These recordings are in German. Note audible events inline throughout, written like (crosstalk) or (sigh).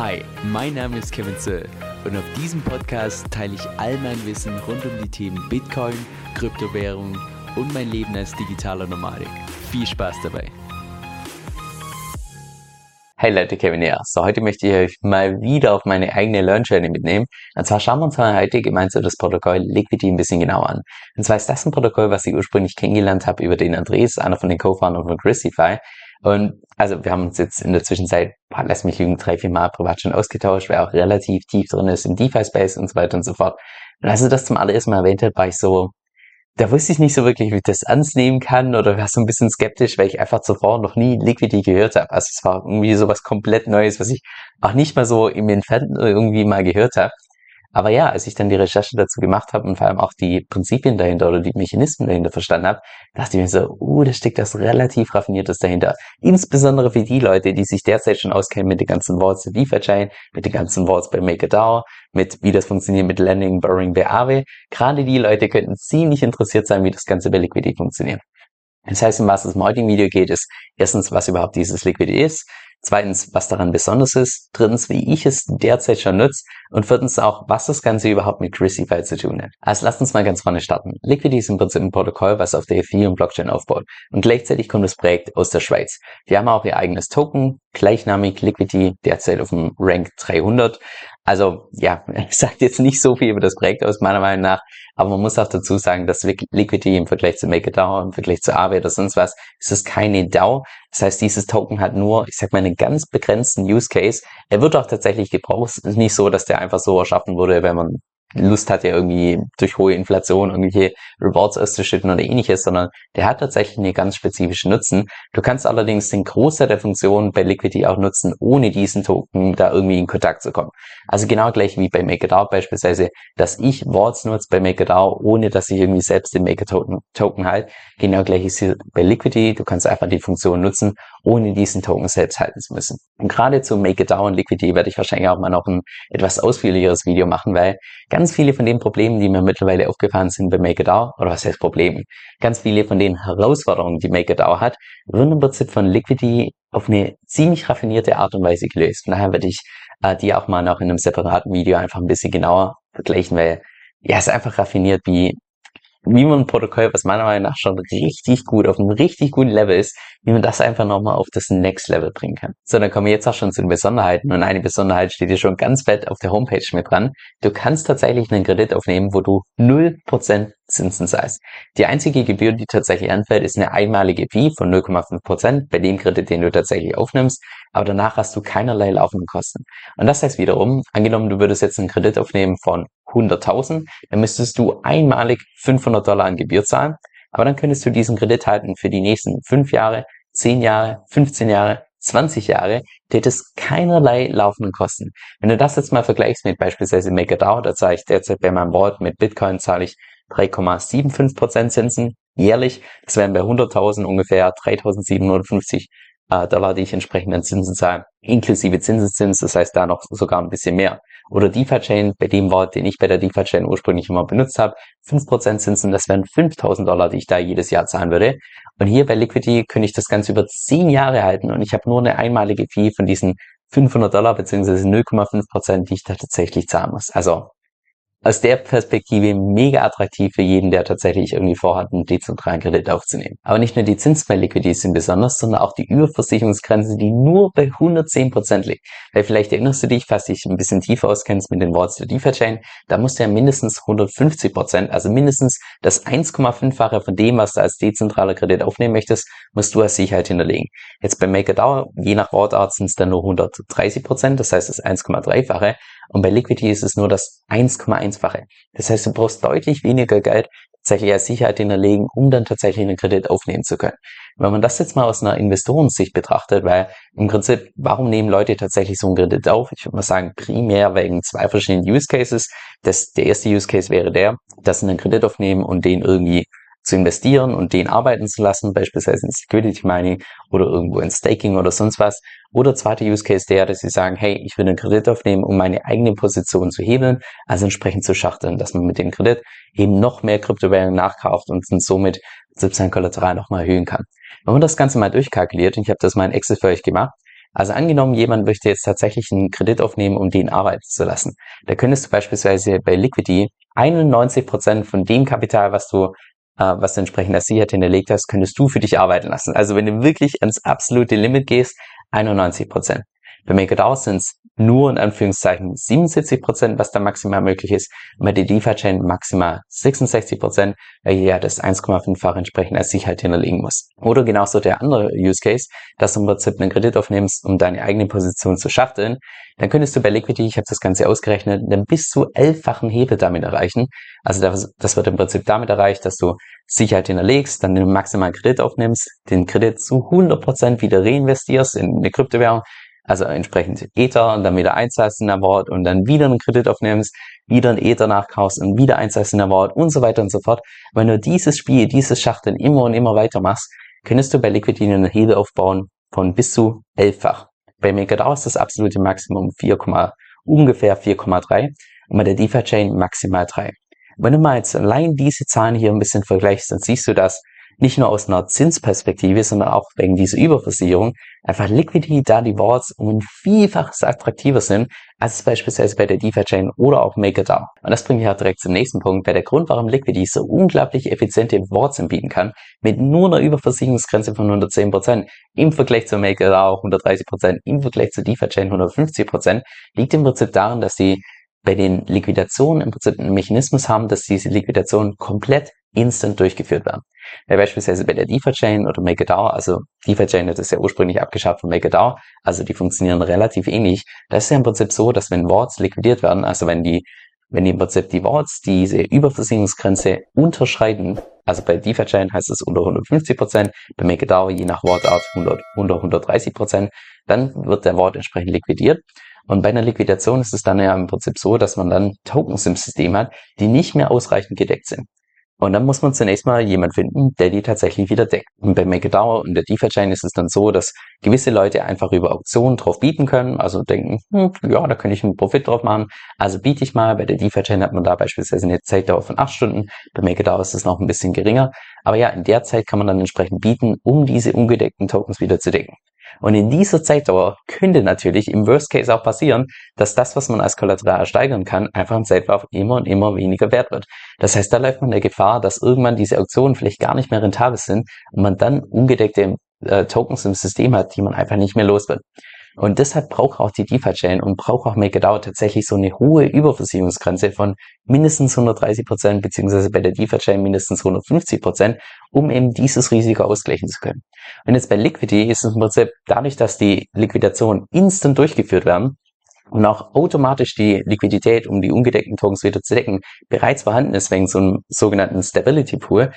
Hi, mein Name ist Kevin Zöll und auf diesem Podcast teile ich all mein Wissen rund um die Themen Bitcoin, Kryptowährung und mein Leben als digitaler Nomadik. Viel Spaß dabei! Hey Leute, Kevin hier. So, heute möchte ich euch mal wieder auf meine eigene Learn Journey mitnehmen. Und zwar schauen wir uns mal heute gemeinsam das Protokoll Liquidity ein bisschen genauer an. Und zwar ist das ein Protokoll, was ich ursprünglich kennengelernt habe über den Andres, einer von den Co-Foundern von Grisify. Und also wir haben uns jetzt in der Zwischenzeit, boah, lass mich lügen, drei, vier Mal privat schon ausgetauscht, wer auch relativ tief drin ist im DeFi-Space und so weiter und so fort. Und als er das zum allerersten Mal erwähnt hat, war ich so, da wusste ich nicht so wirklich, wie ich das ernst nehmen kann oder war so ein bisschen skeptisch, weil ich einfach zuvor noch nie Liquidity gehört habe. Also es war irgendwie sowas komplett Neues, was ich auch nicht mal so im Entfernten irgendwie mal gehört habe. Aber ja, als ich dann die Recherche dazu gemacht habe und vor allem auch die Prinzipien dahinter oder die Mechanismen dahinter verstanden habe, dachte ich mir so, uh, da steckt das relativ raffiniertes dahinter. Insbesondere für die Leute, die sich derzeit schon auskennen mit den ganzen Vaults der DeFi-Chain, mit den ganzen Vaults bei MakerDAO, mit wie das funktioniert mit Lending, Borrowing Aave. Gerade die Leute könnten ziemlich interessiert sein, wie das Ganze bei Liquidity funktioniert. Das heißt, um was es im heutigen Video geht, ist erstens, was überhaupt dieses Liquidity ist, Zweitens, was daran besonders ist. Drittens, wie ich es derzeit schon nutze. Und viertens auch, was das Ganze überhaupt mit Crucify zu tun hat. Also lasst uns mal ganz vorne starten. Liquidity ist im Prinzip ein Protokoll, was auf der Ethereum-Blockchain aufbaut. Und gleichzeitig kommt das Projekt aus der Schweiz. Die haben auch ihr eigenes Token, gleichnamig Liquidity, derzeit auf dem Rank 300. Also ja, (laughs) sagt jetzt nicht so viel über das Projekt aus, meiner Meinung nach. Aber man muss auch dazu sagen, dass Liquidity im Vergleich zu MakerDAO, im Vergleich zu Aave oder sonst was, ist es keine DAO. Das heißt, dieses Token hat nur, ich sag mal, einen ganz begrenzten Use Case. Er wird auch tatsächlich gebraucht. Es ist nicht so, dass der einfach so erschaffen wurde, wenn man Lust hat, ja irgendwie durch hohe Inflation irgendwelche Rewards auszuschütten oder ähnliches, sondern der hat tatsächlich eine ganz spezifische Nutzen. Du kannst allerdings den Großteil der Funktionen bei Liquidity auch nutzen, ohne diesen Token da irgendwie in Kontakt zu kommen. Also genau gleich wie bei MakerDAO beispielsweise, dass ich Wards nutze bei MakerDAO, ohne dass ich irgendwie selbst den Maker-Token Token halt. Genau gleich ist hier bei Liquidity. Du kannst einfach die Funktion nutzen, ohne diesen Token selbst halten zu müssen. Und gerade zu MakerDAO und Liquidity werde ich wahrscheinlich auch mal noch ein etwas ausführlicheres Video machen, weil ganz viele von den Problemen, die mir mittlerweile aufgefallen sind bei MakerDAO, oder was heißt Probleme, ganz viele von den Herausforderungen, die MakerDAO hat, werden im Prinzip von Liquidity auf eine ziemlich raffinierte Art und Weise gelöst. Von daher werde ich äh, die auch mal noch in einem separaten Video einfach ein bisschen genauer vergleichen, weil ja, es ist einfach raffiniert, wie wie man ein Protokoll, was meiner Meinung nach schon richtig gut auf einem richtig guten Level ist, wie man das einfach nochmal auf das Next Level bringen kann. So, dann kommen wir jetzt auch schon zu den Besonderheiten und eine Besonderheit steht hier schon ganz fett auf der Homepage mit dran. Du kannst tatsächlich einen Kredit aufnehmen, wo du 0% Zinsen zahlst. Die einzige Gebühr, die tatsächlich anfällt, ist eine einmalige Fee von 0,5% bei dem Kredit, den du tatsächlich aufnimmst, aber danach hast du keinerlei laufenden Kosten. Und das heißt wiederum, angenommen, du würdest jetzt einen Kredit aufnehmen von 100.000, dann müsstest du einmalig 500 Dollar an Gebühr zahlen, aber dann könntest du diesen Kredit halten für die nächsten 5 Jahre, 10 Jahre, 15 Jahre, 20 Jahre, du hättest keinerlei laufenden Kosten. Wenn du das jetzt mal vergleichst mit beispielsweise MakerDAO, da zahle ich derzeit bei meinem Board mit Bitcoin zahle ich 3,75% Zinsen jährlich. Das wären bei 100.000 ungefähr 3.750 äh, Dollar, die ich entsprechend an Zinsen zahle, inklusive Zinseszins, das heißt da noch sogar ein bisschen mehr. Oder DeFi-Chain, bei dem Wort, den ich bei der DeFi-Chain ursprünglich immer benutzt habe, 5% Zinsen, das wären 5.000 Dollar, die ich da jedes Jahr zahlen würde. Und hier bei Liquidity könnte ich das Ganze über 10 Jahre halten und ich habe nur eine einmalige Fee von diesen 500 Dollar beziehungsweise 0,5% die ich da tatsächlich zahlen muss. Also aus der Perspektive mega attraktiv für jeden, der tatsächlich irgendwie vorhat, einen dezentralen Kredit aufzunehmen. Aber nicht nur die Zinsbeliquidität sind besonders, sondern auch die Überversicherungsgrenze, die nur bei 110% liegt. Weil vielleicht erinnerst du dich, falls dich ein bisschen tiefer auskennst mit den Worts der DeFi-Chain, da musst du ja mindestens 150%, also mindestens das 1,5-fache von dem, was du als dezentraler Kredit aufnehmen möchtest, musst du als Sicherheit hinterlegen. Jetzt bei MakerDAO, je nach Wortart sind es dann nur 130%, das heißt das 1,3-fache. Und bei Liquidity ist es nur das 1,1-fache. Das heißt, du brauchst deutlich weniger Geld tatsächlich als Sicherheit hinterlegen, um dann tatsächlich einen Kredit aufnehmen zu können. Wenn man das jetzt mal aus einer Investorensicht betrachtet, weil im Prinzip, warum nehmen Leute tatsächlich so einen Kredit auf? Ich würde mal sagen, primär wegen zwei verschiedenen Use Cases. Das, der erste Use Case wäre der, dass sie einen Kredit aufnehmen und den irgendwie zu investieren und den arbeiten zu lassen, beispielsweise in Security Mining oder irgendwo in Staking oder sonst was. Oder zweiter Use Case der, dass sie sagen, hey, ich will einen Kredit aufnehmen, um meine eigene Position zu hebeln, also entsprechend zu schachteln, dass man mit dem Kredit eben noch mehr Kryptowährungen nachkauft und somit sein Kollateral nochmal erhöhen kann. Wenn man das Ganze mal durchkalkuliert, und ich habe das mal in Excel für euch gemacht, Also angenommen, jemand möchte jetzt tatsächlich einen Kredit aufnehmen, um den arbeiten zu lassen. Da könntest du beispielsweise bei Liquidity 91 Prozent von dem Kapital, was du, was du entsprechend als Sicherheit hinterlegt hast, könntest du für dich arbeiten lassen. Also wenn du wirklich ans absolute Limit gehst, 91%. Prozent. Bei MakerDAO sind es nur in Anführungszeichen 77 Prozent, was da maximal möglich ist. Und bei der DeFi-Chain maximal 66 Prozent, weil hier ja das 1,5-fach entsprechend als Sicherheit hinterlegen muss. Oder genauso der andere Use Case, dass du im Prinzip einen Kredit aufnimmst, um deine eigene Position zu schachteln. Dann könntest du bei Liquidity, ich habe das Ganze ausgerechnet, einen bis zu elffachen Hebel damit erreichen. Also das, das wird im Prinzip damit erreicht, dass du Sicherheit hinterlegst, dann den maximalen Kredit aufnimmst, den Kredit zu 100 Prozent wieder reinvestierst in eine Kryptowährung, also entsprechend Ether und dann wieder einzahlst in der Wort und dann wieder einen Kredit aufnimmst, wieder einen Ether nachkaufst und wieder einzahlst in der Wort und so weiter und so fort. Wenn du dieses Spiel, dieses Schachteln immer und immer weiter machst, könntest du bei Liquidity einen Hebel aufbauen von bis zu elffach. Bei MakerDAO ist das absolute Maximum 4, ungefähr 4,3 und bei der DeFi-Chain maximal 3. Wenn du mal jetzt allein diese Zahlen hier ein bisschen vergleichst, dann siehst du, dass nicht nur aus einer Zinsperspektive, sondern auch wegen dieser Überversicherung einfach Liquidity da die Boards um ein Vielfaches attraktiver sind, als es beispielsweise bei der DeFi-Chain oder auch MakerDAO. Und das bringt mich auch direkt zum nächsten Punkt, weil der Grund, warum Liquidity so unglaublich effiziente Boards anbieten kann, mit nur einer Überversicherungsgrenze von 110%, im Vergleich zu MakerDAO 130%, im Vergleich zu DeFi-Chain 150%, liegt im Prinzip darin, dass sie bei den Liquidationen im Prinzip einen Mechanismus haben, dass diese Liquidationen komplett instant durchgeführt werden. Weil beispielsweise bei der DeFi-Chain oder MakerDAO, also DeFi-Chain hat es ja ursprünglich abgeschafft von MakerDAO, also die funktionieren relativ ähnlich. Das ist ja im Prinzip so, dass wenn Wards liquidiert werden, also wenn die wenn die im Prinzip die Wards diese Überversicherungsgrenze unterschreiten, also bei DeFi-Chain heißt es unter 150%, Prozent, bei MakerDAO je nach Wortart 100, unter 130%, Prozent, dann wird der Wort entsprechend liquidiert. Und bei einer Liquidation ist es dann ja im Prinzip so, dass man dann Tokens im System hat, die nicht mehr ausreichend gedeckt sind. Und dann muss man zunächst mal jemand finden, der die tatsächlich wieder deckt. Und bei MakerDAO und der DeFi-Chain ist es dann so, dass gewisse Leute einfach über Auktionen drauf bieten können, also denken, hm, ja, da könnte ich einen Profit drauf machen, also biete ich mal. Bei der DeFi-Chain hat man da beispielsweise eine Zeitdauer von acht Stunden, bei MakerDAO ist es noch ein bisschen geringer. Aber ja, in der Zeit kann man dann entsprechend bieten, um diese ungedeckten Tokens wieder zu decken. Und in dieser Zeitdauer könnte natürlich im Worst Case auch passieren, dass das, was man als Kollateral steigern kann, einfach im Zeitlauf immer und immer weniger wert wird. Das heißt, da läuft man der Gefahr, dass irgendwann diese Auktionen vielleicht gar nicht mehr rentabel sind und man dann ungedeckte äh, Tokens im System hat, die man einfach nicht mehr los wird. Und deshalb braucht auch die DeFi-Chain und braucht auch MakerDAO tatsächlich so eine hohe Überversicherungsgrenze von mindestens 130 Prozent, beziehungsweise bei der DeFi-Chain mindestens 150 Prozent, um eben dieses Risiko ausgleichen zu können. Und jetzt bei Liquidity ist es im Prinzip dadurch, dass die Liquidationen instant durchgeführt werden, und auch automatisch die Liquidität, um die ungedeckten Tokens wieder zu decken, bereits vorhanden ist wegen so einem sogenannten Stability Pool,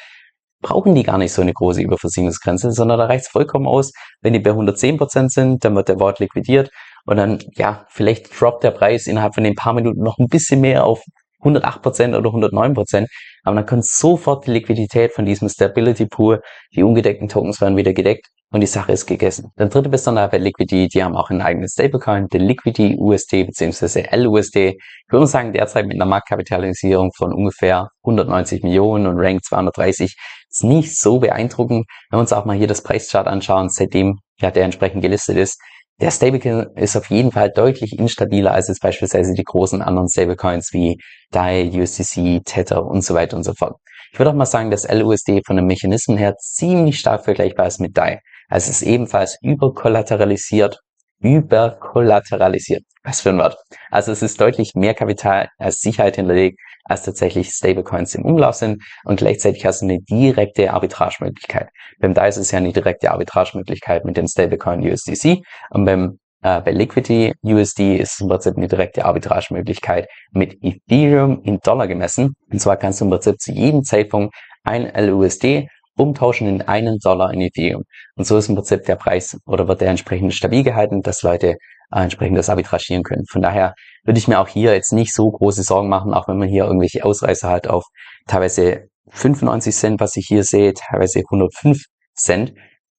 brauchen die gar nicht so eine große Überversicherungsgrenze, sondern da reicht es vollkommen aus, wenn die bei 110% sind, dann wird der Wort liquidiert und dann, ja, vielleicht droppt der Preis innerhalb von den paar Minuten noch ein bisschen mehr auf 108% oder 109%, aber dann kommt sofort die Liquidität von diesem Stability Pool, die ungedeckten Tokens werden wieder gedeckt und die Sache ist gegessen. Dann dritte Besonderheit bei Liquidity, die haben auch einen eigenen Stablecoin, den Liquidity USD bzw. LUSD. Ich würde sagen, derzeit mit einer Marktkapitalisierung von ungefähr 190 Millionen und Rank 230 ist nicht so beeindruckend. Wenn wir uns auch mal hier das Preischart anschauen, seitdem ja der entsprechend gelistet ist, der Stablecoin ist auf jeden Fall deutlich instabiler als jetzt beispielsweise die großen anderen Stablecoins wie DAI, USDC, Tether und so weiter und so fort. Ich würde auch mal sagen, dass LUSD von den Mechanismen her ziemlich stark vergleichbar ist mit DAI. Also es ist ebenfalls überkollateralisiert, überkollateralisiert. Was für ein Wort. Also es ist deutlich mehr Kapital als Sicherheit hinterlegt, als tatsächlich Stablecoins im Umlauf sind und gleichzeitig hast du eine direkte Arbitragemöglichkeit. Beim DAI ist es ja eine direkte Arbitragemöglichkeit mit dem Stablecoin USDC und beim äh, bei Liquidity USD ist es im Prinzip eine direkte Arbitragemöglichkeit mit Ethereum in Dollar gemessen. Und zwar kannst du im Prinzip zu jedem Zeitpunkt ein LUSD umtauschen in einen Dollar in Ethereum. Und so ist im Prinzip der Preis oder wird der entsprechend stabil gehalten, dass Leute äh, entsprechend das arbitragieren können. Von daher würde ich mir auch hier jetzt nicht so große Sorgen machen, auch wenn man hier irgendwelche Ausreißer hat auf teilweise 95 Cent, was ich hier sehe, teilweise 105 Cent,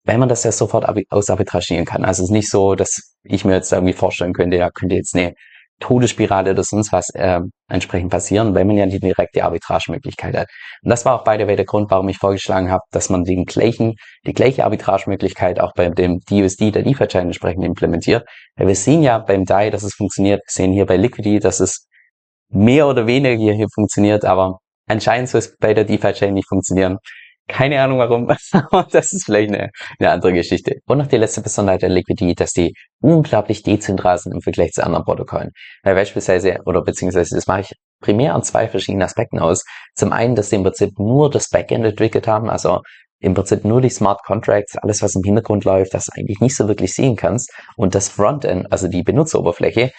weil man das ja sofort ausarbitragieren kann. Also es ist nicht so, dass ich mir jetzt irgendwie vorstellen könnte, ja, könnte jetzt eine Todesspirale oder sonst was äh, entsprechend passieren, weil man ja die direkte Arbitragemöglichkeit hat. Und das war auch way der Grund, warum ich vorgeschlagen habe, dass man den gleichen, die gleiche Arbitragemöglichkeit auch bei dem DUSD der DeFi-Chain entsprechend implementiert. Weil wir sehen ja beim DAI, dass es funktioniert, wir sehen hier bei Liquidity, dass es mehr oder weniger hier funktioniert, aber anscheinend soll es bei der DeFi-Chain nicht funktionieren. Keine Ahnung warum, (laughs) das ist vielleicht eine, eine andere Geschichte. Und noch die letzte Besonderheit der Liquidity, dass die unglaublich dezentral sind im Vergleich zu anderen Protokollen. Weil beispielsweise, oder beziehungsweise das mache ich primär an zwei verschiedenen Aspekten aus. Zum einen, dass sie im Prinzip nur das Backend entwickelt haben, also im Prinzip nur die Smart Contracts, alles was im Hintergrund läuft, das eigentlich nicht so wirklich sehen kannst. Und das Frontend, also die Benutzeroberfläche,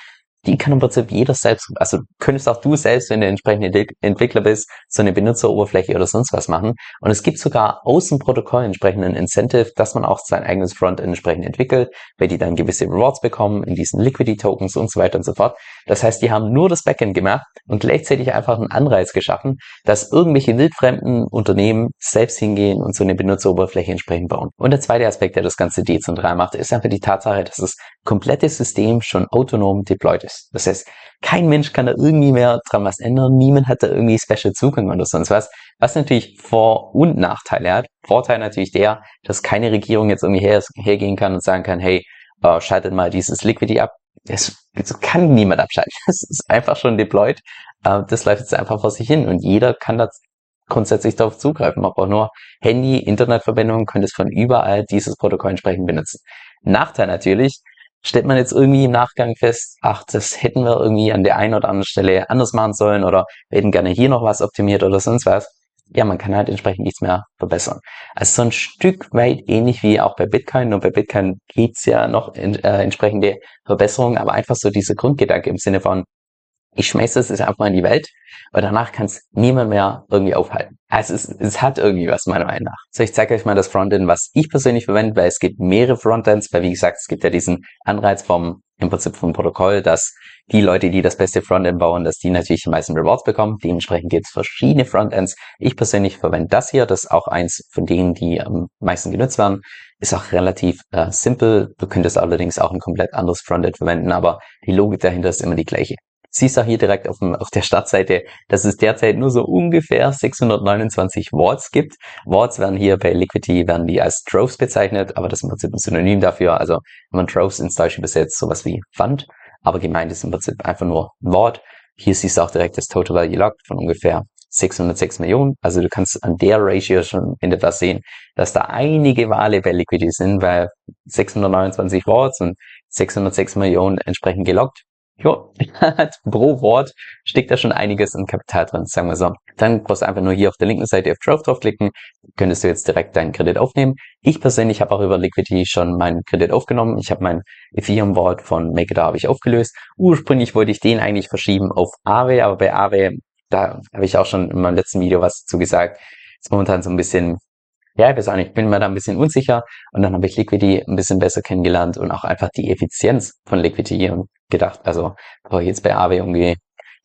die kann im Prinzip jeder selbst, also könntest auch du selbst, wenn du entsprechend Entwickler bist, so eine Benutzeroberfläche oder sonst was machen. Und es gibt sogar Außenprotokoll entsprechenden Incentive, dass man auch sein eigenes Frontend entsprechend entwickelt, weil die dann gewisse Rewards bekommen in diesen Liquidity Tokens und so weiter und so fort. Das heißt, die haben nur das Backend gemacht und gleichzeitig einfach einen Anreiz geschaffen, dass irgendwelche wildfremden Unternehmen selbst hingehen und so eine Benutzeroberfläche entsprechend bauen. Und der zweite Aspekt, der das Ganze dezentral macht, ist einfach die Tatsache, dass das komplette System schon autonom deployed ist ist. Das heißt, kein Mensch kann da irgendwie mehr dran was ändern. Niemand hat da irgendwie Special Zugang oder sonst was. Was natürlich Vor- und Nachteile hat. Vorteil natürlich der, dass keine Regierung jetzt irgendwie her, hergehen kann und sagen kann, hey, äh, schaltet mal dieses Liquidity ab. Das, das kann niemand abschalten. (laughs) Das ist einfach schon deployed. Äh, das läuft jetzt einfach vor sich hin und jeder kann das grundsätzlich darauf zugreifen. Man braucht nur Handy, Internetverbindung, könnte es von überall dieses Protokoll entsprechend benutzen. Nachteil natürlich, stellt man jetzt irgendwie im Nachgang fest, ach, das hätten wir irgendwie an der einen oder anderen Stelle anders machen sollen oder wir hätten gerne hier noch was optimiert oder sonst was. Ja, man kann halt entsprechend nichts mehr verbessern. Also so ein Stück weit ähnlich wie auch bei Bitcoin. Und bei Bitcoin gibt's ja noch in, äh, entsprechende Verbesserungen, aber einfach so diese Grundgedanke im Sinne von, ich schmeiße es einfach mal in die Welt und danach kann es niemand mehr irgendwie aufhalten. Also es, es hat irgendwie was meiner Meinung nach. So, ich zeige euch mal das Frontend, was ich persönlich verwende, weil es gibt mehrere Frontends, weil wie gesagt, es gibt ja diesen Anreiz vom, im Prinzip vom Protokoll, dass die Leute, die das beste Frontend bauen, dass die natürlich die meisten Rewards bekommen. Dementsprechend gibt es verschiedene Frontends. Ich persönlich verwende das hier, das ist auch eins von denen, die am meisten genutzt werden. Ist auch relativ äh, simpel. Du könntest allerdings auch ein komplett anderes Frontend verwenden, aber die Logik dahinter ist immer die gleiche siehst auch hier direkt auf, dem, auf der Startseite, dass es derzeit nur so ungefähr 629 Wards gibt. Wards werden hier bei Liquidity werden die als Troves bezeichnet, aber das ist im Prinzip ein Synonym dafür. Also wenn man Troves ins Deutsche besetzt, sowas wie Fund, aber gemeint ist im Prinzip einfach nur Wort. Hier siehst du auch direkt das Total Value Locked von ungefähr 606 Millionen. Also du kannst an der Ratio schon in etwas sehen, dass da einige Wale bei Liquidity sind, weil 629 Wards und 606 Millionen entsprechend gelockt. Jo, (laughs) pro Wort steckt da schon einiges an Kapital drin, sagen wir so. Dann brauchst du einfach nur hier auf der linken Seite auf Trove draufklicken, könntest du jetzt direkt deinen Kredit aufnehmen. Ich persönlich habe auch über Liquidity schon meinen Kredit aufgenommen. Ich habe mein Ethereum-Board von MakerDAO habe ich aufgelöst. Ursprünglich wollte ich den eigentlich verschieben auf Aave, aber bei Aave, da habe ich auch schon in meinem letzten Video was dazu gesagt, ist momentan so ein bisschen ja, ich weiß auch nicht, bin mir da ein bisschen unsicher und dann habe ich Liquidity ein bisschen besser kennengelernt und auch einfach die Effizienz von Liquidity und gedacht, also bevor ich jetzt bei AW irgendwie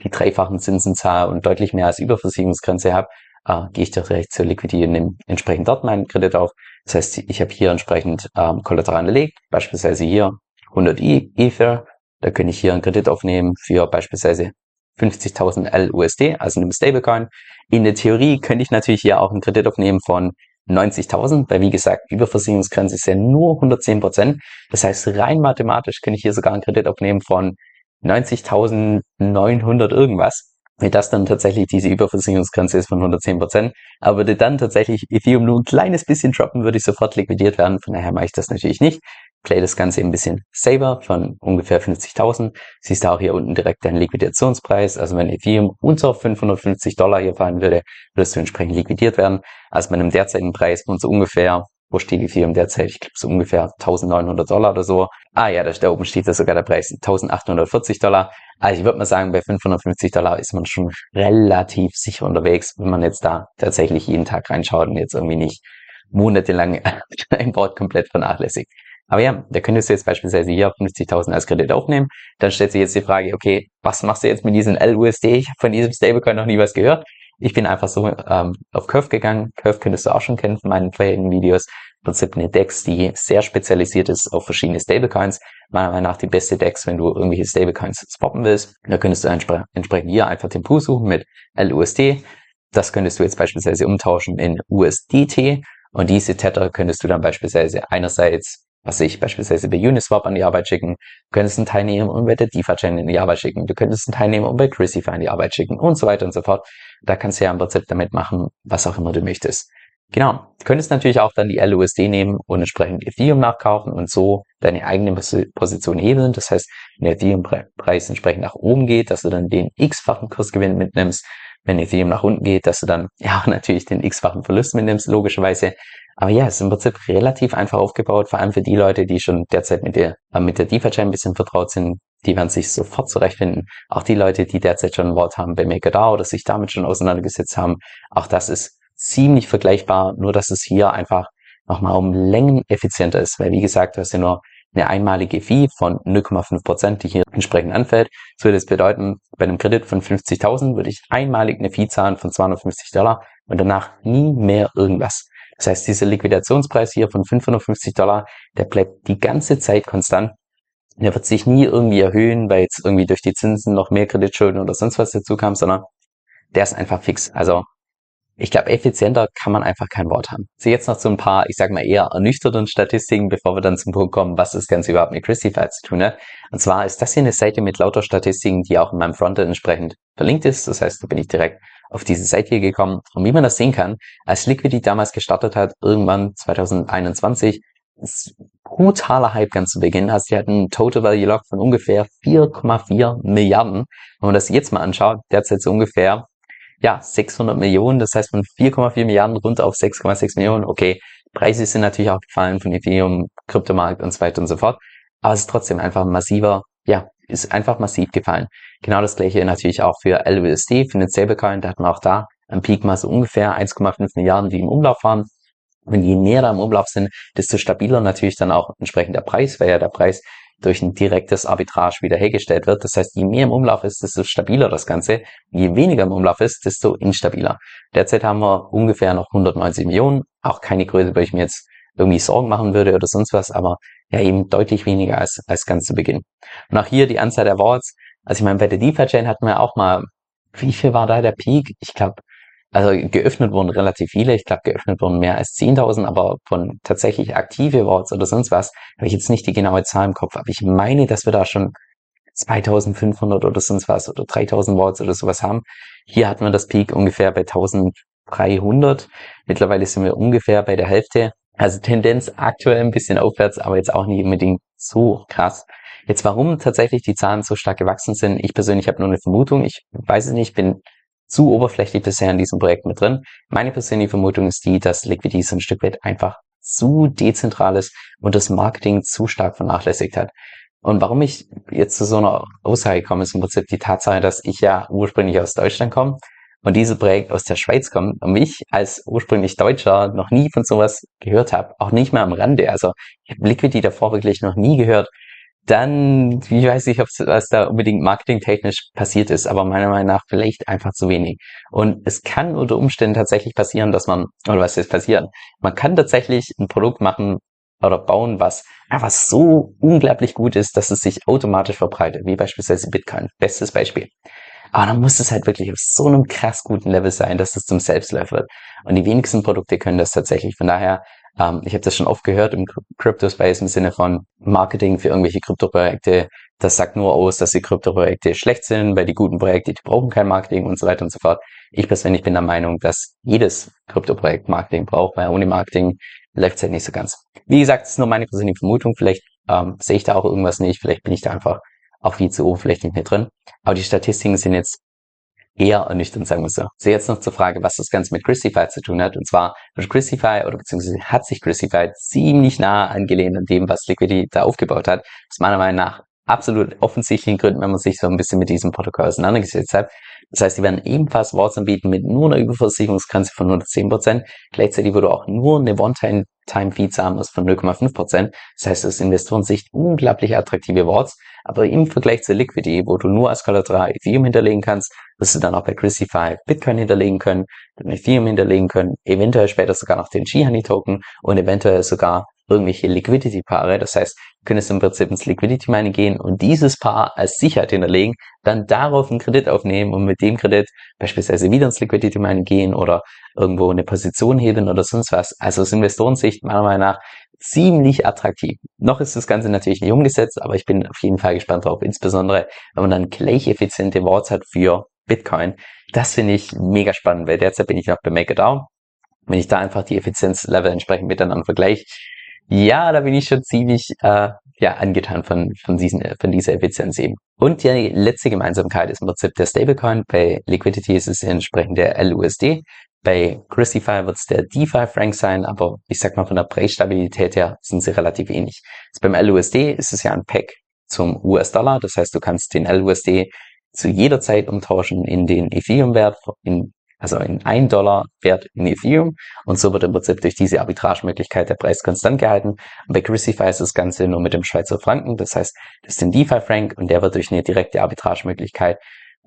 die dreifachen Zinsen zahle und deutlich mehr als Überversicherungsgrenze habe, äh, gehe ich direkt zur Liquidity und nehme entsprechend dort meinen Kredit auf. Das heißt, ich habe hier entsprechend ähm, Kollateral gelegt, beispielsweise hier 100 e Ether, da könnte ich hier einen Kredit aufnehmen für beispielsweise 50.000 LUSD, also einem Stablecoin. In der Theorie könnte ich natürlich hier auch einen Kredit aufnehmen von 90.000, weil wie gesagt, Überversicherungsgrenze ist ja nur 110 Prozent. Das heißt, rein mathematisch kann ich hier sogar einen Kredit aufnehmen von 90.900 irgendwas. Wenn das dann tatsächlich diese Überversicherungsgrenze ist von 110 Prozent, aber würde dann tatsächlich Ethereum nur ein kleines bisschen droppen, würde ich sofort liquidiert werden. Von daher mache ich das natürlich nicht play das Ganze ein bisschen saver von ungefähr 50.000. Siehst du auch hier unten direkt deinen Liquidationspreis. Also wenn Ethereum unter 550 Dollar hier fallen würde, würdest du entsprechend liquidiert werden. Also bei einem derzeitigen Preis von so ungefähr, wo steht Ethereum derzeit? Ich glaube so ungefähr 1900 Dollar oder so. Ah ja, da, da oben steht da sogar der Preis 1840 Dollar. Also ich würde mal sagen, bei 550 Dollar ist man schon relativ sicher unterwegs, wenn man jetzt da tatsächlich jeden Tag reinschaut und jetzt irgendwie nicht monatelang (laughs) ein Board komplett vernachlässigt. Aber ja, da könntest du jetzt beispielsweise hier 50.000 als Kredit aufnehmen. Dann stellt sich jetzt die Frage, okay, was machst du jetzt mit diesem LUSD? Ich habe von diesem Stablecoin noch nie was gehört. Ich bin einfach so ähm, auf Curve gegangen. Curve könntest du auch schon kennen von meinen vorherigen Videos. im Prinzip eine DEX, die sehr spezialisiert ist auf verschiedene Stablecoins. Meiner Meinung nach die beste DEX, wenn du irgendwelche Stablecoins swappen willst. Da könntest du entspre entsprechend hier einfach den Pool suchen mit LUSD. Das könntest du jetzt beispielsweise umtauschen in USDT. Und diese Tether könntest du dann beispielsweise einerseits was ich beispielsweise bei Uniswap an die Arbeit schicken, du könntest einen Teilnehmer und bei der DeFi-Chain in die Arbeit schicken, du könntest einen Teilnehmer und bei Crisify in die Arbeit schicken und so weiter und so fort. Da kannst du ja im Prinzip damit machen, was auch immer du möchtest. Genau. Du könntest natürlich auch dann die LUSD nehmen und entsprechend Ethereum nachkaufen und so deine eigene Position hebeln. Das heißt, wenn der Ethereum-Preis entsprechend nach oben geht, dass du dann den x-fachen Kursgewinn mitnimmst. Wenn Ethereum nach unten geht, dass du dann (laughs) ja natürlich den x-fachen Verlust mitnimmst, logischerweise. Aber ja, es ist im Prinzip relativ einfach aufgebaut, vor allem für die Leute, die schon derzeit mit der, äh, mit der DeFi-Chain ein bisschen vertraut sind, die werden sich sofort zurechtfinden. Auch die Leute, die derzeit schon ein Wort haben bei MakerDAO oder sich damit schon auseinandergesetzt haben, auch das ist ziemlich vergleichbar, nur dass es hier einfach nochmal um Längen effizienter ist, weil wie gesagt, du hast ja nur eine einmalige Fee von 0,5 Prozent, die hier entsprechend anfällt. Das würde das bedeuten, bei einem Kredit von 50.000 würde ich einmalig eine Fee zahlen von 250 Dollar und danach nie mehr irgendwas. Das heißt, dieser Liquidationspreis hier von 550 Dollar, der bleibt die ganze Zeit konstant. Der wird sich nie irgendwie erhöhen, weil jetzt irgendwie durch die Zinsen noch mehr Kreditschulden oder sonst was dazu kam, sondern der ist einfach fix. Also ich glaube, effizienter kann man einfach kein Wort haben. So jetzt noch zu ein paar, ich sage mal eher ernüchterten Statistiken, bevor wir dann zum Punkt kommen, was das Ganze überhaupt mit Christify zu tun hat. Und zwar ist das hier eine Seite mit lauter Statistiken, die auch in meinem Frontend entsprechend verlinkt ist. Das heißt, da bin ich direkt auf diese Seite hier gekommen. Und wie man das sehen kann, als Liquidity damals gestartet hat, irgendwann 2021, ist brutaler Hype ganz zu Beginn. Also, die hatten einen Total Value Lock von ungefähr 4,4 Milliarden. Wenn man das jetzt mal anschaut, derzeit so ungefähr ja, 600 Millionen, das heißt von 4,4 Milliarden runter auf 6,6 Millionen. Okay, Preise sind natürlich auch gefallen von Ethereum, Kryptomarkt und so weiter und so fort. Aber es ist trotzdem einfach massiver, ja, ist einfach massiv gefallen. Genau das gleiche natürlich auch für LUSD, für den Stablecoin. Da hatten wir auch da am Peak mal so ungefähr 1,5 Milliarden, die im Umlauf waren. Und je näher da im Umlauf sind, desto stabiler natürlich dann auch entsprechend der Preis, weil ja der Preis durch ein direktes Arbitrage wiederhergestellt wird. Das heißt, je mehr im Umlauf ist, desto stabiler das Ganze. Je weniger im Umlauf ist, desto instabiler. Derzeit haben wir ungefähr noch 190 Millionen. Auch keine Größe, wo ich mir jetzt irgendwie Sorgen machen würde oder sonst was, aber ja eben deutlich weniger als, als ganz zu Beginn. Und auch hier die Anzahl der Awards. Also ich meine, bei der DeFi-Chain hatten wir auch mal, wie viel war da der Peak? Ich glaube, also geöffnet wurden relativ viele, ich glaube geöffnet wurden mehr als 10.000, aber von tatsächlich aktive Worts oder sonst was habe ich jetzt nicht die genaue Zahl im Kopf, aber ich meine, dass wir da schon 2500 oder sonst was oder 3000 Worts oder sowas haben. Hier hatten wir das Peak ungefähr bei 1300. Mittlerweile sind wir ungefähr bei der Hälfte. Also Tendenz aktuell ein bisschen aufwärts, aber jetzt auch nicht unbedingt so krass. Jetzt warum tatsächlich die Zahlen so stark gewachsen sind, ich persönlich habe nur eine Vermutung. Ich weiß es nicht, bin zu oberflächlich bisher in diesem Projekt mit drin. Meine persönliche Vermutung ist die, dass Liquidity so ein Stück weit einfach zu dezentral ist und das Marketing zu stark vernachlässigt hat. Und warum ich jetzt zu so einer Aussage komme, ist im Prinzip die Tatsache, dass ich ja ursprünglich aus Deutschland komme und dieses Projekt aus der Schweiz kommt und ich als ursprünglich Deutscher noch nie von sowas gehört habe, auch nicht mal am Rande. Also ich habe Liquidity davor wirklich noch nie gehört dann, ich weiß nicht, ob was da unbedingt marketingtechnisch passiert ist, aber meiner Meinung nach vielleicht einfach zu wenig. Und es kann unter Umständen tatsächlich passieren, dass man, oder was ist passieren? Man kann tatsächlich ein Produkt machen oder bauen, was einfach so unglaublich gut ist, dass es sich automatisch verbreitet, wie beispielsweise Bitcoin. Bestes Beispiel. Aber dann muss es halt wirklich auf so einem krass guten Level sein, dass es zum Selbstläufer wird. Und die wenigsten Produkte können das tatsächlich. Von daher ähm, ich habe das schon oft gehört im Crypto-Space im Sinne von Marketing für irgendwelche Krypto-Projekte. Das sagt nur aus, dass die Krypto-Projekte schlecht sind, weil die guten Projekte, die brauchen kein Marketing und so weiter und so fort. Ich persönlich bin der Meinung, dass jedes Krypto-Projekt Marketing braucht, weil ohne Marketing läuft es halt nicht so ganz. Wie gesagt, das ist nur meine persönliche Vermutung. Vielleicht ähm, sehe ich da auch irgendwas nicht. Vielleicht bin ich da einfach auch viel zu oberflächlich mit drin. Aber die Statistiken sind jetzt eher ernüchternd, sagen wir so. So, jetzt noch zur Frage, was das Ganze mit Christify zu tun hat. Und zwar wird Christify oder beziehungsweise hat sich Christify ziemlich nah angelehnt an dem, was Liquidity da aufgebaut hat. Was meiner Meinung nach absolut offensichtlichen Gründen, wenn man sich so ein bisschen mit diesem Protokoll auseinandergesetzt hat. Das heißt, die werden ebenfalls Warts anbieten mit nur einer Überversicherungsgrenze von 110%, gleichzeitig würde auch nur eine One-Time-Fee zahlen muss von 0,5%. Das heißt, aus Investorensicht unglaublich attraktive Warts, aber im Vergleich zur Liquidity, wo du nur als Kollateral Ethereum hinterlegen kannst, wirst du dann auch bei Christify Bitcoin hinterlegen können, Ethereum hinterlegen können, eventuell später sogar noch den Shihani-Token und eventuell sogar irgendwelche Liquidity-Paare. Das heißt, könntest im Prinzip ins Liquidity-Mining gehen und dieses Paar als Sicherheit hinterlegen, dann darauf einen Kredit aufnehmen und mit dem Kredit beispielsweise wieder ins Liquidity-Mining gehen oder irgendwo eine Position heben oder sonst was. Also aus Investorensicht meiner Meinung nach ziemlich attraktiv. Noch ist das Ganze natürlich nicht umgesetzt, aber ich bin auf jeden Fall gespannt drauf, insbesondere wenn man dann gleich effiziente Worts hat für Bitcoin. Das finde ich mega spannend, weil derzeit bin ich noch bei MakerDAO. Wenn ich da einfach die Effizienzlevel entsprechend miteinander vergleiche, ja, da bin ich schon ziemlich äh, ja, angetan von, von, diesen, von dieser Effizienz eben. Und die letzte Gemeinsamkeit ist im Prinzip der Stablecoin. Bei Liquidity ist es entsprechend der LUSD. Bei Christify wird es der DeFi-Frank sein, aber ich sag mal von der Preisstabilität her sind sie relativ ähnlich. Jetzt beim LUSD ist es ja ein Pack zum US-Dollar. Das heißt, du kannst den LUSD zu jeder Zeit umtauschen in den Ethereum-Wert, in also in 1 Dollar Wert in Ethereum und so wird im Prinzip durch diese Arbitragemöglichkeit der Preis konstant gehalten. Und bei Crucify ist das Ganze nur mit dem Schweizer Franken, das heißt, das ist ein DeFi-Frank und der wird durch eine direkte Arbitragemöglichkeit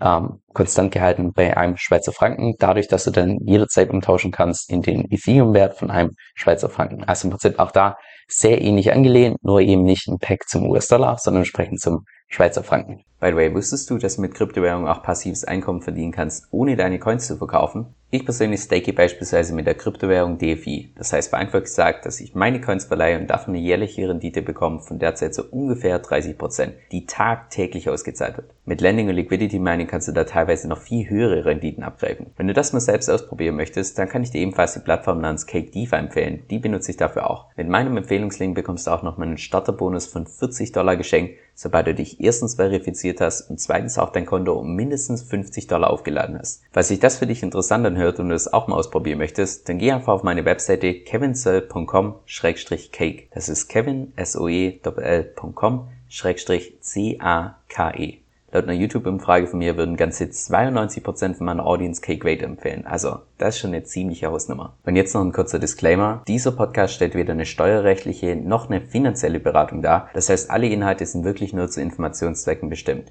ähm, konstant gehalten bei einem Schweizer Franken, dadurch, dass du dann jederzeit umtauschen kannst in den Ethereum-Wert von einem Schweizer Franken. Also im Prinzip auch da sehr ähnlich angelehnt, nur eben nicht ein Pack zum US-Dollar, sondern entsprechend zum Schweizer Franken. By the way, wusstest du, dass du mit Kryptowährungen auch passives Einkommen verdienen kannst, ohne deine Coins zu verkaufen? Ich persönlich stake beispielsweise mit der Kryptowährung DFI. Das heißt vereinfacht gesagt, dass ich meine Coins verleihe und davon eine jährliche Rendite bekomme von derzeit so ungefähr 30%, die tagtäglich ausgezahlt wird. Mit Lending und Liquidity Mining kannst du da teilweise noch viel höhere Renditen abgreifen. Wenn du das mal selbst ausprobieren möchtest, dann kann ich dir ebenfalls die Plattform namens Cake DeFi empfehlen. Die benutze ich dafür auch. Mit meinem Empfehlungslink bekommst du auch noch mal einen Starterbonus von 40 Dollar geschenkt, sobald du dich erstens verifiziert hast und zweitens auch dein Konto um mindestens 50 Dollar aufgeladen hast. Falls sich das für dich interessant anhört, und du es auch mal ausprobieren möchtest, dann geh einfach auf meine Webseite kevinsoe.com-cake. Das ist kevinsoe.com-cake. Laut einer YouTube-Umfrage von mir würden ganze 92% von meiner Audience Cake Weight empfehlen. Also, das ist schon eine ziemliche Hausnummer. Und jetzt noch ein kurzer Disclaimer. Dieser Podcast stellt weder eine steuerrechtliche noch eine finanzielle Beratung dar. Das heißt, alle Inhalte sind wirklich nur zu Informationszwecken bestimmt.